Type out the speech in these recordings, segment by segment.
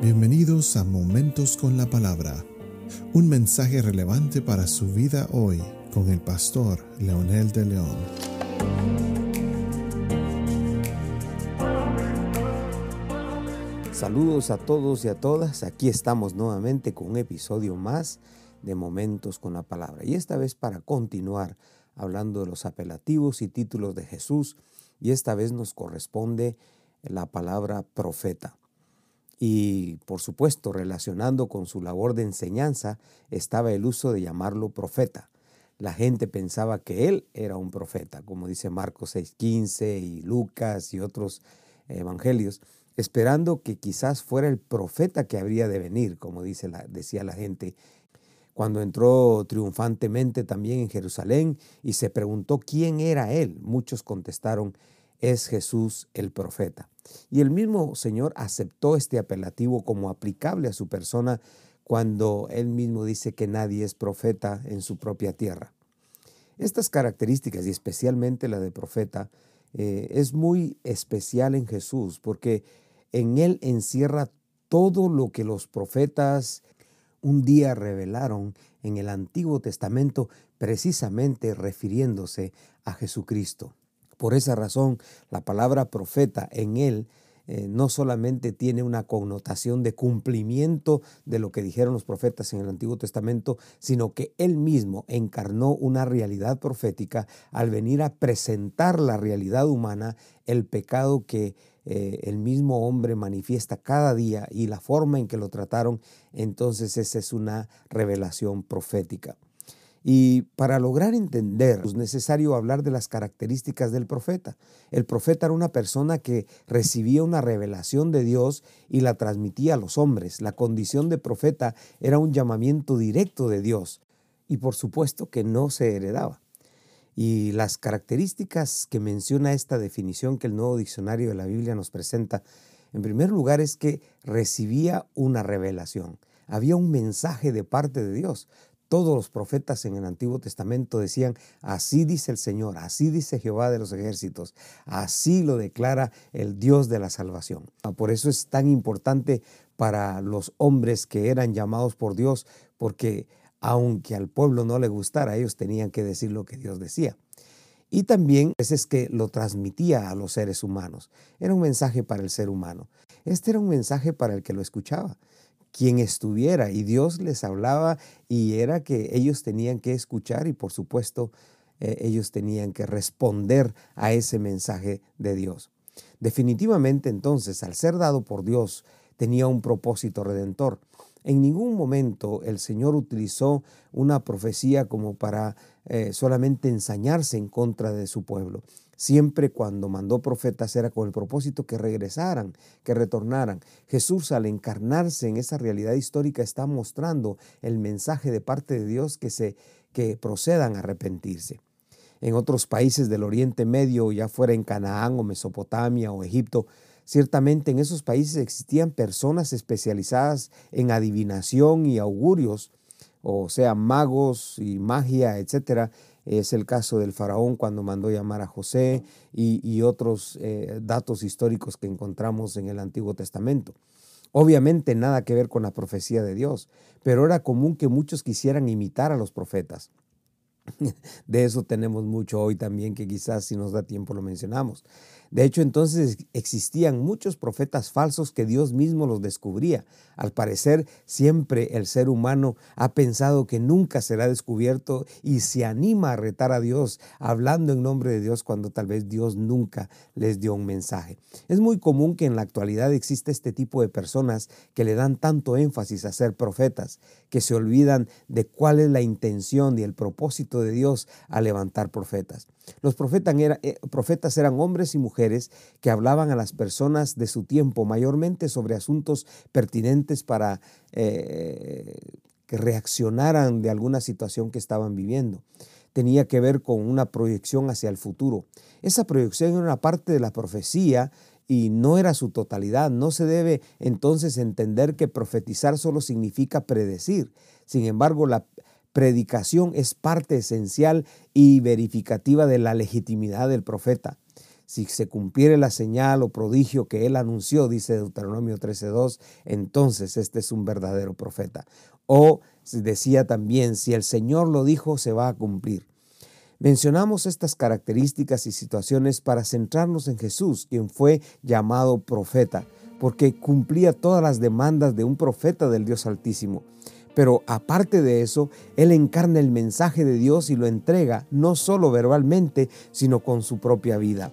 Bienvenidos a Momentos con la Palabra, un mensaje relevante para su vida hoy con el pastor Leonel de León. Saludos a todos y a todas, aquí estamos nuevamente con un episodio más de Momentos con la Palabra y esta vez para continuar hablando de los apelativos y títulos de Jesús y esta vez nos corresponde la palabra profeta. Y por supuesto, relacionando con su labor de enseñanza, estaba el uso de llamarlo profeta. La gente pensaba que él era un profeta, como dice Marcos 6:15 y Lucas y otros evangelios, esperando que quizás fuera el profeta que habría de venir, como dice decía la gente. Cuando entró triunfantemente también en Jerusalén y se preguntó quién era él, muchos contestaron, es Jesús el profeta. Y el mismo Señor aceptó este apelativo como aplicable a su persona cuando él mismo dice que nadie es profeta en su propia tierra. Estas características, y especialmente la de profeta, eh, es muy especial en Jesús porque en él encierra todo lo que los profetas un día revelaron en el Antiguo Testamento, precisamente refiriéndose a Jesucristo. Por esa razón, la palabra profeta en él eh, no solamente tiene una connotación de cumplimiento de lo que dijeron los profetas en el Antiguo Testamento, sino que él mismo encarnó una realidad profética al venir a presentar la realidad humana, el pecado que eh, el mismo hombre manifiesta cada día y la forma en que lo trataron, entonces esa es una revelación profética. Y para lograr entender es necesario hablar de las características del profeta. El profeta era una persona que recibía una revelación de Dios y la transmitía a los hombres. La condición de profeta era un llamamiento directo de Dios y por supuesto que no se heredaba. Y las características que menciona esta definición que el nuevo diccionario de la Biblia nos presenta, en primer lugar es que recibía una revelación. Había un mensaje de parte de Dios. Todos los profetas en el Antiguo Testamento decían, así dice el Señor, así dice Jehová de los ejércitos, así lo declara el Dios de la salvación. Ah, por eso es tan importante para los hombres que eran llamados por Dios, porque aunque al pueblo no le gustara, ellos tenían que decir lo que Dios decía. Y también es que lo transmitía a los seres humanos. Era un mensaje para el ser humano. Este era un mensaje para el que lo escuchaba quien estuviera y Dios les hablaba y era que ellos tenían que escuchar y por supuesto eh, ellos tenían que responder a ese mensaje de Dios. Definitivamente entonces, al ser dado por Dios, tenía un propósito redentor. En ningún momento el Señor utilizó una profecía como para eh, solamente ensañarse en contra de su pueblo. Siempre cuando mandó profetas era con el propósito que regresaran, que retornaran. Jesús al encarnarse en esa realidad histórica está mostrando el mensaje de parte de Dios que, se, que procedan a arrepentirse. En otros países del Oriente Medio, ya fuera en Canaán o Mesopotamia o Egipto, ciertamente en esos países existían personas especializadas en adivinación y augurios, o sea, magos y magia, etcétera, es el caso del faraón cuando mandó llamar a José y, otros eh, datos históricos que encontramos en el Antiguo Testamento. Obviamente nada que ver con la profecía de Dios, pero era común que muchos quisieran imitar a los profetas. De eso tenemos mucho hoy también, que quizás si nos da tiempo lo mencionamos. De hecho, entonces existían muchos profetas falsos que Dios mismo los descubría. Al parecer, siempre el ser humano ha pensado que nunca será descubierto y se anima a retar a Dios hablando en nombre de Dios cuando tal vez Dios nunca les dio un mensaje. Es muy común que en la actualidad exista este tipo de personas que le dan tanto énfasis a ser profetas, que se olvidan de cuál es la intención y el propósito de Dios a levantar profetas. Los eh, profetas, eran hombres y que hablaban a las personas de su tiempo, mayormente sobre asuntos pertinentes para eh, que reaccionaran de alguna situación que estaban viviendo. Tenía que ver con una proyección hacia el futuro. Esa proyección era una parte de la profecía y no era su totalidad. No se debe entonces entender que profetizar solo significa predecir. Sin embargo, la, predicación es parte esencial y verificativa de la legitimidad del profeta. Si se cumpliere la señal o prodigio que él anunció, dice Deuteronomio 13.2, entonces este es un verdadero profeta. O decía también, si el Señor lo dijo, se va a cumplir. Mencionamos estas características y situaciones para centrarnos en Jesús, quien fue llamado profeta, porque cumplía todas las demandas de un profeta del Dios Altísimo. Pero aparte de eso, Él encarna el mensaje de Dios y lo entrega no solo verbalmente, sino con su propia vida.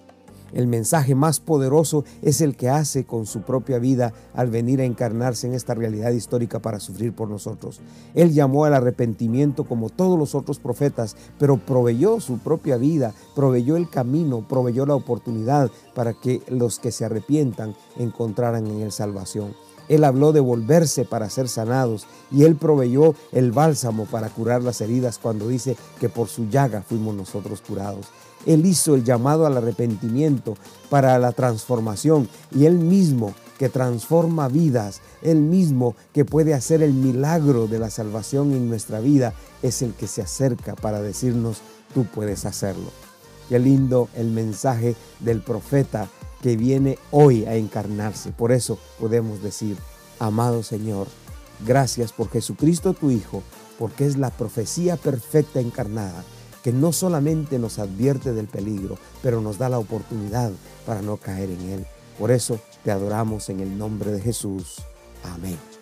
El mensaje más poderoso es el que hace con su propia vida al venir a encarnarse en esta realidad histórica para sufrir por nosotros. Él llamó al arrepentimiento como todos los otros profetas, pero proveyó su propia vida, proveyó el camino, proveyó la oportunidad para que los que se arrepientan encontraran en él salvación. Él habló de volverse para ser sanados y Él proveyó el bálsamo para curar las heridas cuando dice que por su llaga fuimos nosotros curados. Él hizo el llamado al arrepentimiento para la transformación y Él mismo que transforma vidas, Él mismo que puede hacer el milagro de la salvación en nuestra vida, es el que se acerca para decirnos, tú puedes hacerlo. Qué lindo el mensaje del profeta que viene hoy a encarnarse. Por eso podemos decir, amado Señor, gracias por Jesucristo tu Hijo, porque es la profecía perfecta encarnada, que no solamente nos advierte del peligro, pero nos da la oportunidad para no caer en él. Por eso te adoramos en el nombre de Jesús. Amén.